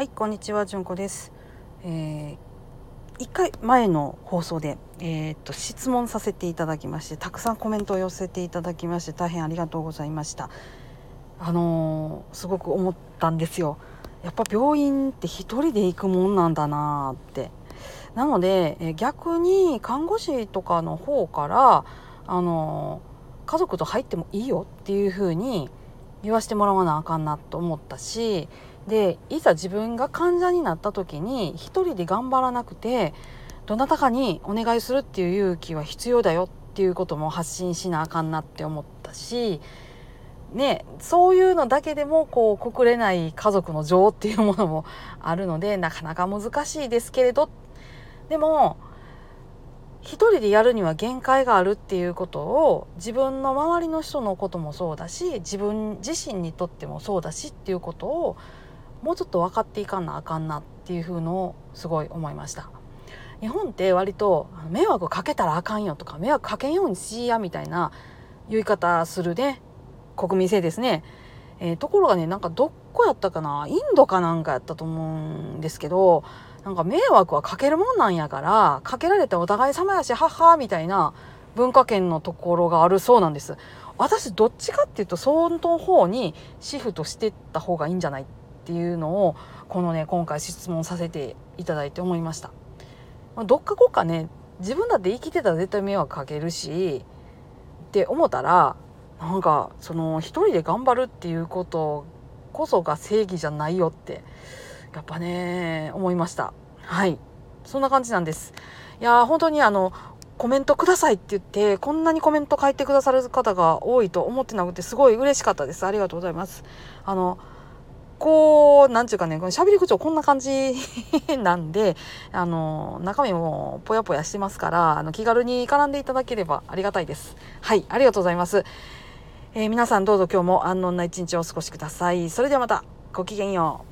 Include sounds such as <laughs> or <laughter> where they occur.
はいこんにちはじゅんこです、えー、1回前の放送で、えー、っと質問させていただきましてたくさんコメントを寄せていただきまして大変ありがとうございました。あのーすごく思ったんですよ。やっぱ病院って一人で行くもんなんだなって。なので、え逆に看護師とかの方からあの家族と入ってもいいよっていう風に言わしてもらわなあかんなと思ったしでいざ自分が患者になった時に一人で頑張らなくてどなたかにお願いするっていう勇気は必要だよっていうことも発信しなあかんなって思ったし、ね、そういうのだけでもこうくくれない家族の情っていうものもあるのでなかなか難しいですけれどでも一人でやるには限界があるっていうことを自分の周りの人のこともそうだし自分自身にとってもそうだしっていうことをもうちょっと分かっていかなあかんなっていうふうのをすごい思いました。日本って割と迷惑かけたらあかんよとか迷惑かけんようにしやみたいな言い方するね国民性ですね。えーところがねなんかどこやったかなインドかなんかやったと思うんですけどなんか迷惑はかけるもんなんやからかけられてお互い様やしはっはみたいな文化圏のところがあるそうなんです私どっちかっていうとその方にシフトしてった方がいいんじゃないっていうのをこのね今回質問させていただいて思いました。まあどっかこっかね自分だって生きてたら絶対迷惑かけるしって思ったらなんかその一人で頑張るっていうことこそが正義じゃないよってやっぱね思いました。はい。そんな感じなんです。いやー本当にあのコメントくださいって言ってこんなにコメント書いてくださる方が多いと思ってなくてすごい嬉しかったです。ありがとうございます。あのこうなんちゅうかねこの喋り口調こんな感じ <laughs> なんであの中身もぽやぽやしてますからあの気軽に絡んでいただければありがたいです。はいありがとうございます、えー皆さんどうぞ今日も安穏な一日をお過ごしください。それではまたごきげんよう。